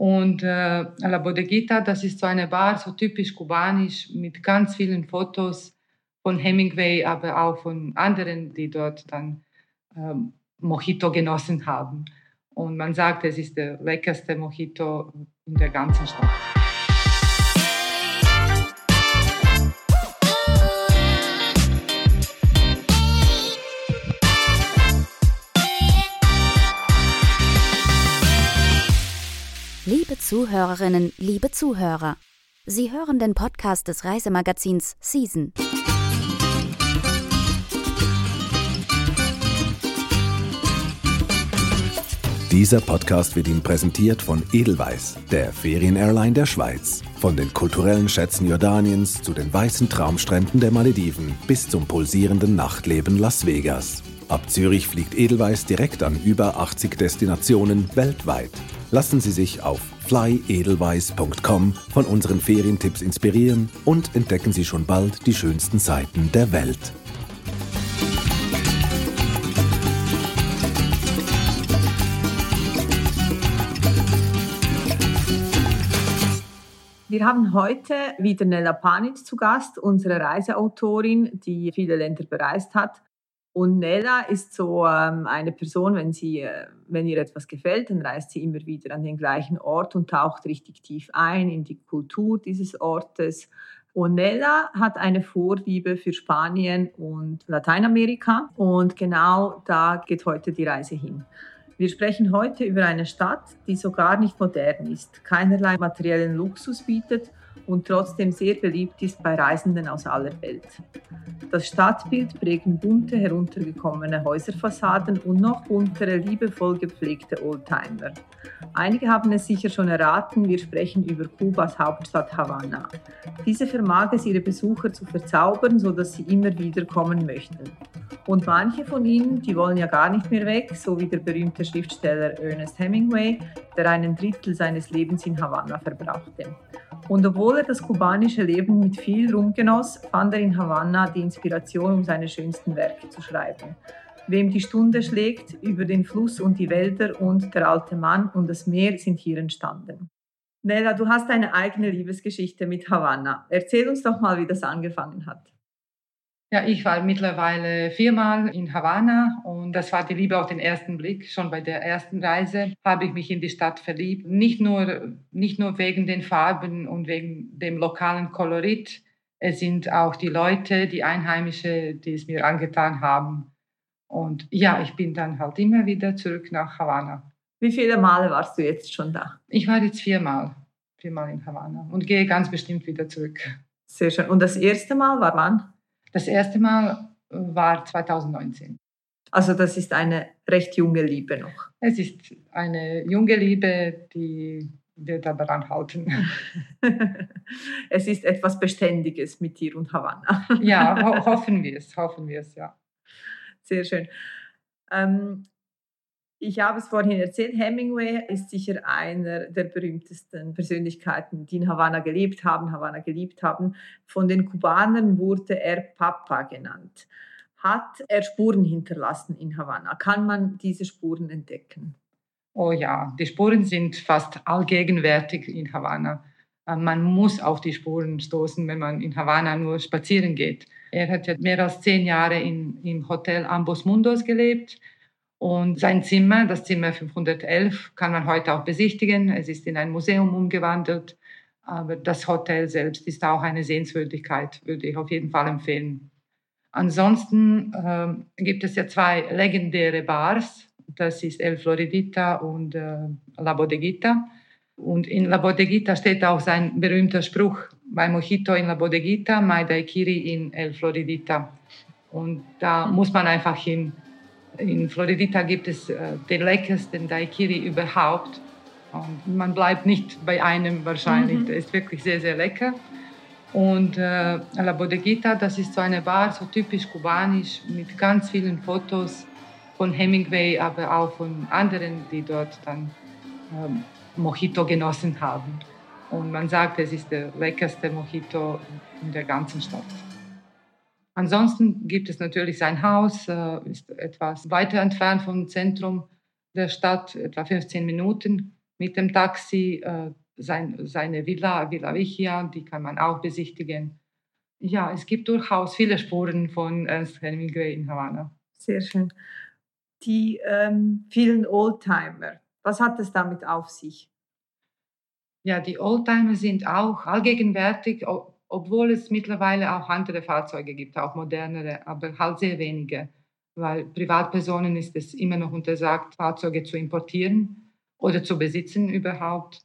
Und äh, La Bodeguita, das ist so eine Bar, so typisch kubanisch, mit ganz vielen Fotos von Hemingway, aber auch von anderen, die dort dann ähm, Mojito genossen haben. Und man sagt, es ist der leckerste Mojito in der ganzen Stadt. Zuhörerinnen, liebe Zuhörer, Sie hören den Podcast des Reisemagazins Season. Dieser Podcast wird Ihnen präsentiert von Edelweiss, der Ferienairline der Schweiz. Von den kulturellen Schätzen Jordaniens zu den weißen Traumstränden der Malediven bis zum pulsierenden Nachtleben Las Vegas. Ab Zürich fliegt Edelweiss direkt an über 80 Destinationen weltweit. Lassen Sie sich auf flyedelweiss.com von unseren Ferientipps inspirieren und entdecken Sie schon bald die schönsten Seiten der Welt. Wir haben heute wieder Nella Panic zu Gast, unsere Reiseautorin, die viele Länder bereist hat und Nella ist so ähm, eine Person, wenn, sie, äh, wenn ihr etwas gefällt, dann reist sie immer wieder an den gleichen Ort und taucht richtig tief ein in die Kultur dieses Ortes. Und Nella hat eine Vorliebe für Spanien und Lateinamerika und genau da geht heute die Reise hin. Wir sprechen heute über eine Stadt, die sogar nicht modern ist, keinerlei materiellen Luxus bietet und trotzdem sehr beliebt ist bei Reisenden aus aller Welt. Das Stadtbild prägen bunte, heruntergekommene Häuserfassaden und noch buntere, liebevoll gepflegte Oldtimer. Einige haben es sicher schon erraten, wir sprechen über Kubas Hauptstadt Havanna. Diese vermag es, ihre Besucher zu verzaubern, sodass sie immer wieder kommen möchten. Und manche von ihnen, die wollen ja gar nicht mehr weg, so wie der berühmte Schriftsteller Ernest Hemingway, der einen Drittel seines Lebens in Havanna verbrachte. Und obwohl er das kubanische Leben mit viel Ruhm genoss, fand er in Havanna die Inspiration, um seine schönsten Werke zu schreiben. Wem die Stunde schlägt, über den Fluss und die Wälder und der alte Mann und das Meer sind hier entstanden. Nella, du hast eine eigene Liebesgeschichte mit Havanna. Erzähl uns doch mal, wie das angefangen hat. Ja, ich war mittlerweile viermal in Havanna und das war die Liebe auf den ersten Blick. Schon bei der ersten Reise habe ich mich in die Stadt verliebt. Nicht nur, nicht nur wegen den Farben und wegen dem lokalen Kolorit. Es sind auch die Leute, die Einheimische, die es mir angetan haben. Und ja, ich bin dann halt immer wieder zurück nach Havanna. Wie viele Male warst du jetzt schon da? Ich war jetzt viermal, viermal in Havanna und gehe ganz bestimmt wieder zurück. Sehr schön. Und das erste Mal war wann? Das erste Mal war 2019. Also das ist eine recht junge Liebe noch. Es ist eine junge Liebe, die wir daran halten. es ist etwas Beständiges mit dir und Havanna. ja, ho hoffen wir es, hoffen wir es, ja. Sehr schön. Ähm, ich habe es vorhin erzählt, Hemingway ist sicher einer der berühmtesten Persönlichkeiten, die in Havanna gelebt haben, Havanna geliebt haben. Von den Kubanern wurde er Papa genannt. Hat er Spuren hinterlassen in Havanna? Kann man diese Spuren entdecken? Oh ja, die Spuren sind fast allgegenwärtig in Havanna. Äh, man muss auf die Spuren stoßen, wenn man in Havanna nur spazieren geht. Er hat ja mehr als zehn Jahre in, im Hotel Ambos Mundos gelebt und sein Zimmer, das Zimmer 511, kann man heute auch besichtigen. Es ist in ein Museum umgewandelt. Aber das Hotel selbst ist auch eine Sehenswürdigkeit, würde ich auf jeden Fall empfehlen. Ansonsten äh, gibt es ja zwei legendäre Bars. Das ist El Floridita und äh, La Bodeguita. Und in La Bodeguita steht auch sein berühmter Spruch, bei Mojito in La Bodeguita, Mai Daiquiri in El Floridita. Und da muss man einfach hin. In Floridita gibt es äh, den leckersten Daiquiri überhaupt. Und man bleibt nicht bei einem wahrscheinlich. Mhm. Der ist wirklich sehr, sehr lecker. Und äh, La Bodeguita, das ist so eine Bar, so typisch kubanisch, mit ganz vielen Fotos von Hemingway, aber auch von anderen, die dort dann ähm, Mojito genossen haben. Und man sagt, es ist der leckerste Mojito in der ganzen Stadt. Ansonsten gibt es natürlich sein Haus, äh, ist etwas weiter entfernt vom Zentrum der Stadt, etwa 15 Minuten. mit dem Taxi. Äh, sein, seine Villa, Villa Vichia, die kann man auch besichtigen. Ja, es gibt durchaus viele Spuren von Ernst Hemingway in Havanna. Sehr schön. Die ähm, vielen Oldtimer, was hat es damit auf sich? Ja, die Oldtimer sind auch allgegenwärtig, obwohl es mittlerweile auch andere Fahrzeuge gibt, auch modernere, aber halt sehr wenige, weil Privatpersonen ist es immer noch untersagt, Fahrzeuge zu importieren oder zu besitzen überhaupt.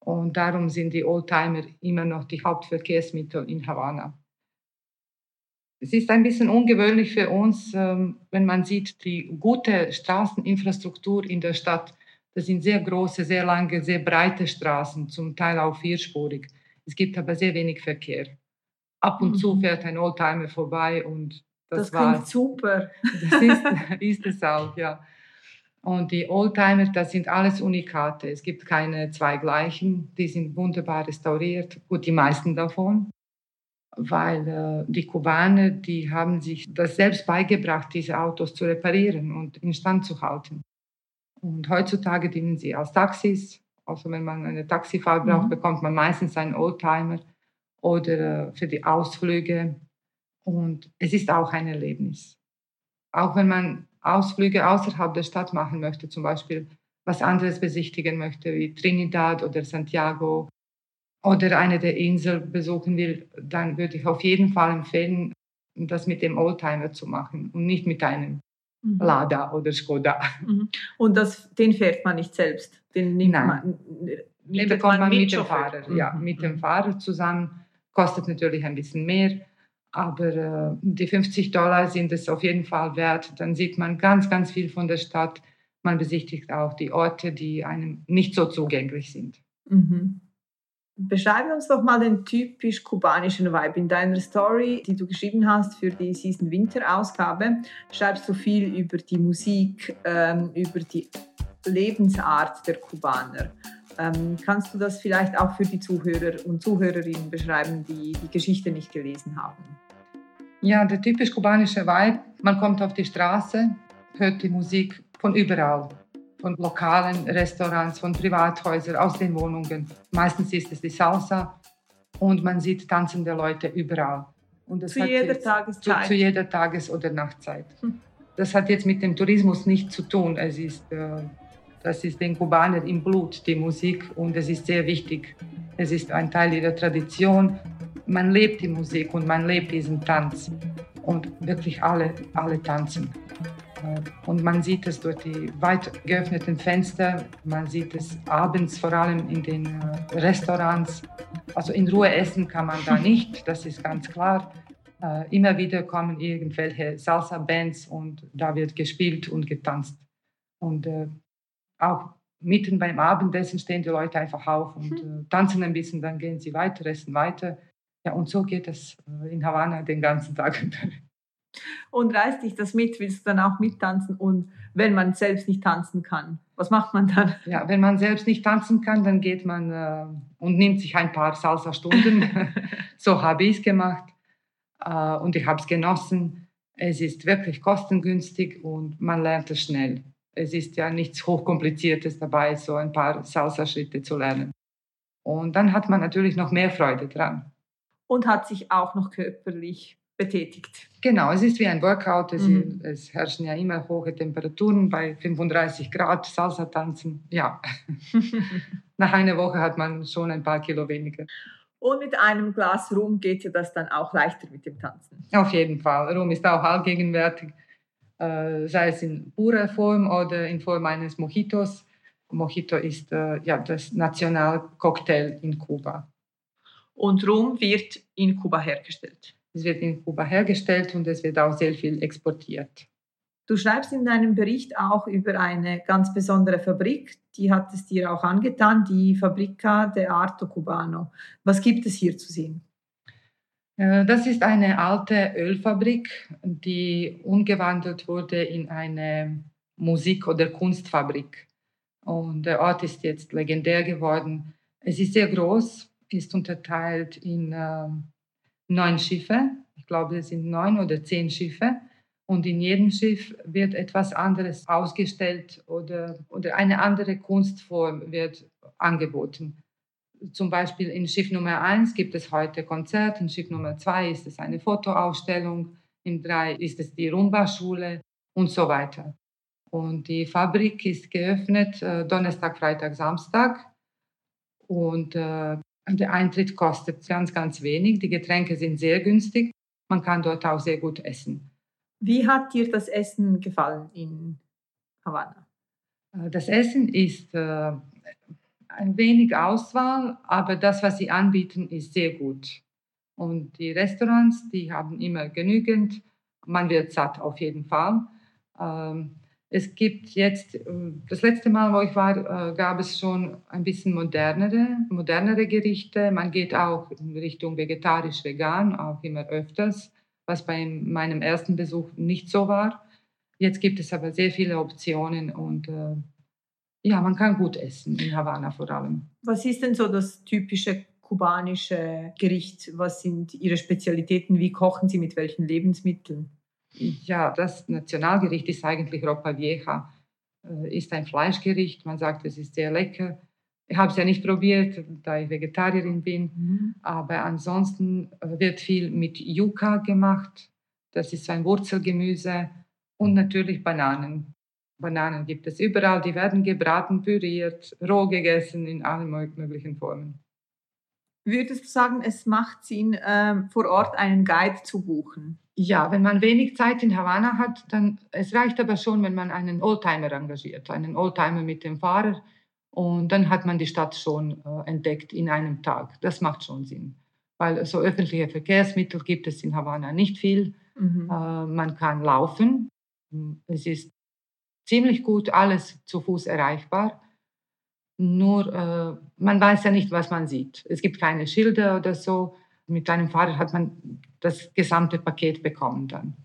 Und darum sind die Oldtimer immer noch die Hauptverkehrsmittel in Havanna. Es ist ein bisschen ungewöhnlich für uns, ähm, wenn man sieht, die gute Straßeninfrastruktur in der Stadt. Das sind sehr große, sehr lange, sehr breite Straßen, zum Teil auch vierspurig. Es gibt aber sehr wenig Verkehr. Ab und mhm. zu fährt ein Oldtimer vorbei und das, das war super. Das ist, ist es auch, ja. Und die Oldtimer, das sind alles Unikate. Es gibt keine zwei gleichen. Die sind wunderbar restauriert. Gut, die meisten davon weil äh, die Kubaner, die haben sich das selbst beigebracht, diese Autos zu reparieren und instand zu halten. Und heutzutage dienen sie als Taxis. Also wenn man eine Taxifahrt braucht, mhm. bekommt man meistens einen Oldtimer oder für die Ausflüge. Und es ist auch ein Erlebnis. Auch wenn man Ausflüge außerhalb der Stadt machen möchte, zum Beispiel was anderes besichtigen möchte, wie Trinidad oder Santiago oder eine der Inseln besuchen will, dann würde ich auf jeden Fall empfehlen, das mit dem Oldtimer zu machen und nicht mit einem mhm. Lada oder Skoda. Mhm. Und das, den fährt man nicht selbst? Den nimmt Nein. man, den bekommt man mit, dem Fahrer. Mhm. Ja, mit dem Fahrer zusammen. Kostet natürlich ein bisschen mehr, aber äh, die 50 Dollar sind es auf jeden Fall wert. Dann sieht man ganz, ganz viel von der Stadt. Man besichtigt auch die Orte, die einem nicht so zugänglich sind. Mhm. Beschreibe uns doch mal den typisch kubanischen Vibe. In deiner Story, die du geschrieben hast für die Season Winter Ausgabe, schreibst du viel über die Musik, ähm, über die Lebensart der Kubaner. Ähm, kannst du das vielleicht auch für die Zuhörer und Zuhörerinnen beschreiben, die die Geschichte nicht gelesen haben? Ja, der typisch kubanische Vibe, man kommt auf die Straße, hört die Musik von überall von lokalen Restaurants, von Privathäusern, aus den Wohnungen. Meistens ist es die Salsa und man sieht tanzende Leute überall. Und das zu jeder Tageszeit? Zu, zu, jeder Tages- oder Nachtzeit. Hm. Das hat jetzt mit dem Tourismus nichts zu tun. Es ist, äh, das ist den Kubanern im Blut, die Musik, und es ist sehr wichtig. Es ist ein Teil ihrer Tradition. Man lebt die Musik und man lebt diesen Tanz. Und wirklich alle, alle tanzen. Und man sieht es durch die weit geöffneten Fenster, man sieht es abends vor allem in den äh, Restaurants. Also in Ruhe essen kann man da nicht, das ist ganz klar. Äh, immer wieder kommen irgendwelche Salsa-Bands und da wird gespielt und getanzt. Und äh, auch mitten beim Abendessen stehen die Leute einfach auf und tanzen ein bisschen, dann gehen sie weiter, essen weiter. Ja, und so geht es in Havanna den ganzen Tag. Und reißt dich das mit? Willst du dann auch mittanzen? Und wenn man selbst nicht tanzen kann, was macht man dann? Ja, wenn man selbst nicht tanzen kann, dann geht man äh, und nimmt sich ein paar Salsa-Stunden. so habe ich es gemacht äh, und ich habe es genossen. Es ist wirklich kostengünstig und man lernt es schnell. Es ist ja nichts Hochkompliziertes dabei, so ein paar Salsa-Schritte zu lernen. Und dann hat man natürlich noch mehr Freude dran. Und hat sich auch noch körperlich betätigt. Genau, es ist wie ein Workout. Es, mhm. es, herrschen ja immer hohe Temperaturen bei 35 Grad, Salsa tanzen. Ja, nach einer Woche hat man schon ein paar Kilo weniger. Und mit einem Glas Rum geht ja das dann auch leichter mit dem Tanzen. Auf jeden Fall. Rum ist auch allgegenwärtig, sei es in purer Form oder in Form eines Mojitos. Mojito ist äh, ja das Nationalcocktail in Kuba. Und Rum wird in Kuba hergestellt. Es wird in Kuba hergestellt und es wird auch sehr viel exportiert. Du schreibst in deinem Bericht auch über eine ganz besondere Fabrik, die hat es dir auch angetan, die Fabrica de Arto Cubano. Was gibt es hier zu sehen? Äh, das ist eine alte Ölfabrik, die umgewandelt wurde in eine Musik- oder Kunstfabrik. Und der Ort ist jetzt legendär geworden. Es ist sehr groß, ist unterteilt in ähm, neun Schiffe. Ich glaube, es sind neun oder zehn Schiffe. Und in jedem Schiff wird etwas anderes ausgestellt oder, oder eine andere Kunstform wird angeboten. Zum Beispiel in Schiff Nummer 1 gibt es heute Konzert, in Schiff Nummer 2 ist es eine Fotoausstellung, in 3 ist es die Rumba-Schule und so weiter. Und die Fabrik ist geöffnet äh, Donnerstag, Freitag, Samstag. Und äh, der Eintritt kostet ganz, ganz wenig. Die Getränke sind sehr günstig. Man kann dort auch sehr gut essen. Wie hat dir das Essen gefallen in Havanna? Äh, das Essen ist äh, ein wenig Auswahl, aber das, was sie anbieten, ist sehr gut. Und die Restaurants, die haben immer genügend. Man wird satt auf jeden Fall. Ähm, es gibt jetzt, äh, das letzte Mal, wo ich war, gab es schon ein bisschen modernere, modernere Gerichte. Man geht auch in Richtung vegetarisch-vegan, auch immer öfters was bei meinem ersten Besuch nicht so war. Jetzt gibt es aber sehr viele Optionen und äh, ja, man kann gut essen in Havanna vor allem. Was ist denn so das typische kubanische Gericht? Was sind Ihre Spezialitäten? Wie kochen Sie mit welchen Lebensmitteln? Ja, das Nationalgericht ist eigentlich Ropa Vieja. Äh, ist ein Fleischgericht. Man sagt, es ist sehr lecker. Ich habe es ja nicht probiert, da ich Vegetarierin bin. Mhm. Aber ansonsten äh, wird viel mit Yucca gemacht. Das ist ein Wurzelgemüse. Und natürlich Bananen. Bananen gibt es überall. Die werden gebraten, püriert, roh gegessen in allen möglichen Formen. Würdest du sagen, es macht Sinn, ähm, vor Ort einen Guide zu buchen? Ja, wenn man wenig Zeit in Havanna hat, dann es reicht aber schon, wenn man einen Oldtimer engagiert, einen Oldtimer mit dem Fahrer und dann hat man die Stadt schon äh, entdeckt in einem Tag. Das macht schon Sinn. Weil so öffentliche Verkehrsmittel gibt es in Havanna nicht viel. Mhm. Äh, man kann laufen. Es ist ziemlich gut alles zu Fuß erreichbar. Nur äh, man weiß ja nicht, was man sieht. Es gibt keine Schilder oder so. Mit einem Fahrrad hat man das gesamte Paket bekommen dann.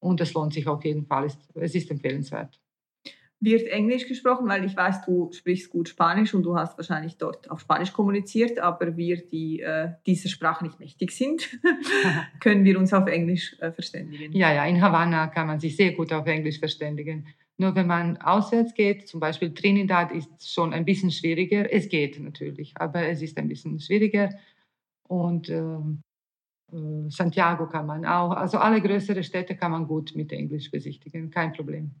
Und es lohnt sich auf jeden Fall. Es ist empfehlenswert wird Englisch gesprochen, weil ich weiß, du sprichst gut Spanisch und du hast wahrscheinlich dort auf Spanisch kommuniziert, aber wir, die äh, dieser Sprache nicht mächtig sind, können wir uns auf Englisch äh, verständigen. Ja, ja, in Havanna kann man sich sehr gut auf Englisch verständigen. Nur wenn man auswärts geht, zum Beispiel Trinidad ist schon ein bisschen schwieriger. Es geht natürlich, aber es ist ein bisschen schwieriger. Und ähm, äh, Santiago kann man auch, also alle größeren Städte kann man gut mit Englisch besichtigen, kein Problem.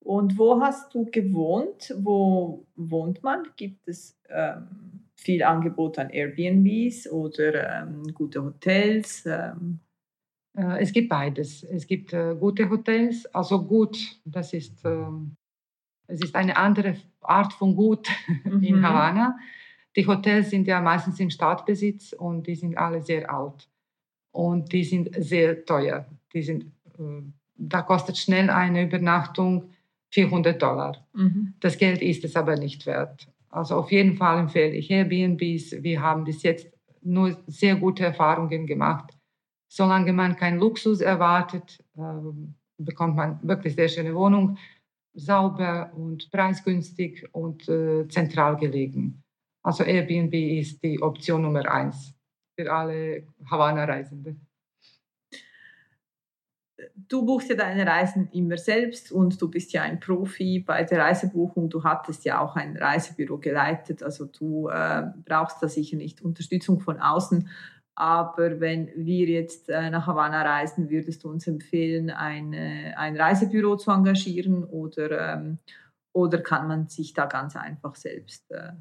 Und wo hast du gewohnt? Wo wohnt man? Gibt es ähm, viel Angebot an Airbnbs oder ähm, gute Hotels? Ähm? Äh, es gibt beides. Es gibt äh, gute Hotels, also gut, das ist, äh, es ist eine andere Art von Gut mhm. in Havanna. Die Hotels sind ja meistens im Staatsbesitz und die sind alle sehr alt. Und die sind sehr teuer. Die sind, äh, da kostet schnell eine Übernachtung 400 Dollar. Mhm. Das Geld ist es aber nicht wert. Also auf jeden Fall empfehle ich Airbnbs. Wir haben bis jetzt nur sehr gute Erfahrungen gemacht. Solange man keinen Luxus erwartet, äh, bekommt man wirklich sehr schöne Wohnung, sauber und preisgünstig und äh, zentral gelegen. Also Airbnb ist die Option Nummer eins für alle Havanna-Reisende du buchst ja deine Reisen immer selbst und du bist ja ein Profi bei der Reisebuchung. Du hattest ja auch ein Reisebüro geleitet, also du äh, brauchst da sicher nicht Unterstützung von außen. Aber wenn wir jetzt äh, nach Havanna reisen, würdest du uns empfehlen, eine, ein Reisebüro zu engagieren oder, ähm, oder kann man sich da ganz einfach selbst? Äh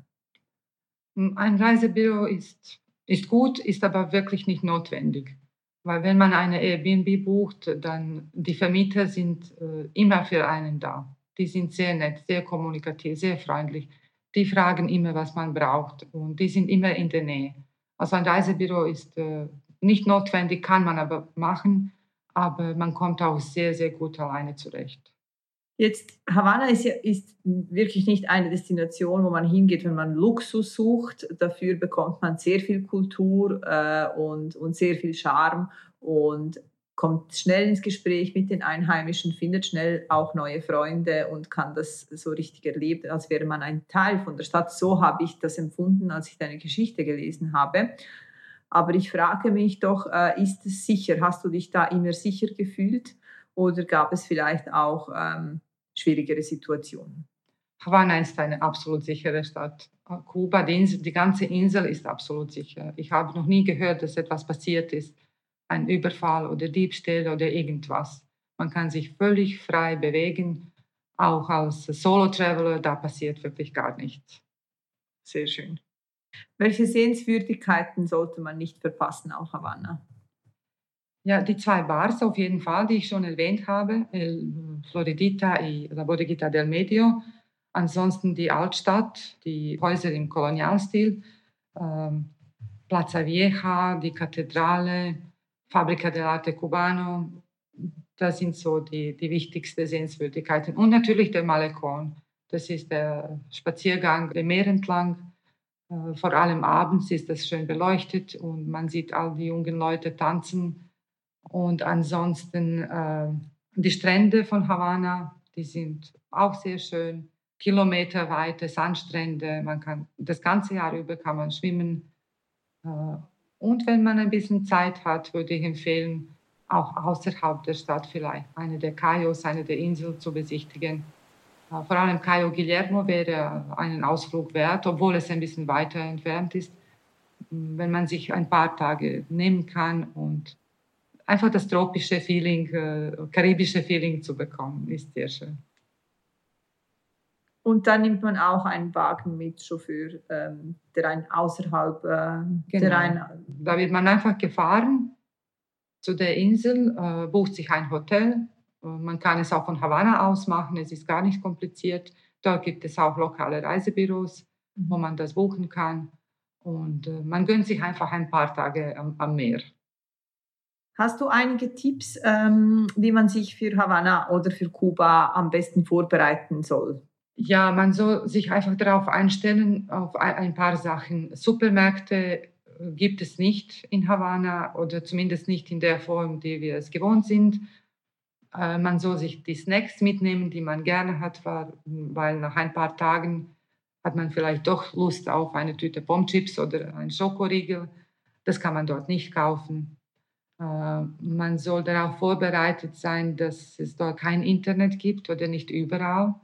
ein Reisebüro ist, ist gut, ist aber wirklich nicht notwendig. Weil wenn man eine Airbnb bucht, dann die Vermieter sind äh, immer für einen da. Die sind sehr nett, sehr kommunikativ, sehr freundlich. Die fragen immer, was man braucht und die sind immer in der Nähe. Also ein Reisebüro ist äh, nicht notwendig, kann man aber machen, aber man kommt auch sehr, sehr gut alleine zurecht. Jetzt, Havanna ist, ja, ist wirklich nicht eine Destination, wo man hingeht, wenn man Luxus sucht. Dafür bekommt man sehr viel Kultur äh, und, und sehr viel Charme und kommt schnell ins Gespräch mit den Einheimischen, findet schnell auch neue Freunde und kann das so richtig erleben, als wäre man ein Teil von der Stadt. So habe ich das empfunden, als ich deine Geschichte gelesen habe. Aber ich frage mich doch, äh, ist es sicher? Hast du dich da immer sicher gefühlt oder gab es vielleicht auch ähm, schwierigere Situationen? Havanna ist eine absolut sichere Stadt. Kuba, die, Insel, die ganze Insel ist absolut sicher. Ich habe noch nie gehört, dass etwas passiert ist, ein Überfall oder Diebstahl oder irgendwas. Man kann sich völlig frei bewegen, auch als Solo-Traveler, da passiert wirklich gar nichts. Sehr schön. Welche Sehenswürdigkeiten sollte man nicht verpassen auf Havanna? Ja, die zwei Bars auf jeden Fall, die ich schon erwähnt habe, El Floridita y La Bodeguita del Medio. Ansonsten die Altstadt, die Häuser im Kolonialstil, ähm, Plaza Vieja, die Kathedrale, Fabrica dell'Arte Cubano. Das sind so die, die wichtigsten Sehenswürdigkeiten. Und natürlich der Malecon. Das ist der Spaziergang dem Meer entlang. Äh, vor allem abends ist das schön beleuchtet und man sieht all die jungen Leute tanzen. Und ansonsten äh, die Strände von Havanna, die sind auch sehr schön kilometerweite Sandstrände. Man kann das ganze Jahr über kann man schwimmen. Äh, und wenn man ein bisschen Zeit hat, würde ich empfehlen, auch außerhalb der Stadt vielleicht eine der Cayos, eine der Inseln zu besichtigen. Äh, vor allem Cayo Guillermo wäre einen Ausflug wert, obwohl es ein bisschen weiter entfernt ist, wenn man sich ein paar Tage nehmen kann und einfach das tropische Feeling, äh, karibische Feeling zu bekommen, ist sehr schön. Und dann nimmt man auch einen Wagen mit Chauffeur, ähm, der einen außerhalb, äh, genau. der einen, Da wird man einfach gefahren zu der Insel, äh, bucht sich ein Hotel. Äh, man kann es auch von Havanna aus machen, es ist gar nicht kompliziert. Dort gibt es auch lokale Reisebüros, mhm. wo man das buchen kann. Und äh, man gönnt sich einfach ein paar Tage am, am Meer. Hast du einige Tipps, ähm, wie man sich für Havanna oder für Kuba am besten vorbereiten soll? Ja, man soll sich einfach darauf einstellen, auf ein paar Sachen. Supermärkte äh, gibt es nicht in Havanna oder zumindest nicht in der Form, die wir es gewohnt sind. Äh, man soll sich die Snacks mitnehmen, die man gerne hat, weil nach ein paar Tagen hat man vielleicht doch Lust auf eine Tüte Pommes oder einen Schokoriegel. Das kann man dort nicht kaufen. Äh, man soll darauf vorbereitet sein, dass es dort kein Internet gibt oder nicht überall.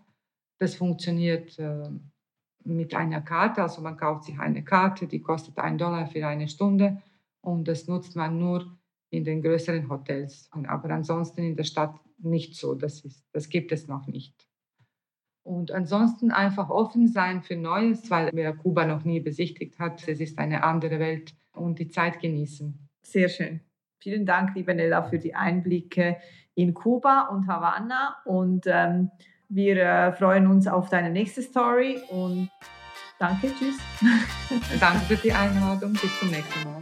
Das funktioniert äh, mit einer Karte, also man kauft sich eine Karte, die kostet ein Dollar für eine Stunde und das nutzt man nur in den größeren Hotels. Aber ansonsten in der Stadt nicht so, das, ist, das gibt es noch nicht. Und ansonsten einfach offen sein für Neues, weil wer Kuba noch nie besichtigt hat, es ist eine andere Welt und die Zeit genießen. Sehr schön. Vielen Dank, liebe Nella, für die Einblicke in Kuba und Havanna und ähm, wir äh, freuen uns auf deine nächste Story und danke, tschüss. danke für die Einladung. Bis zum nächsten Mal.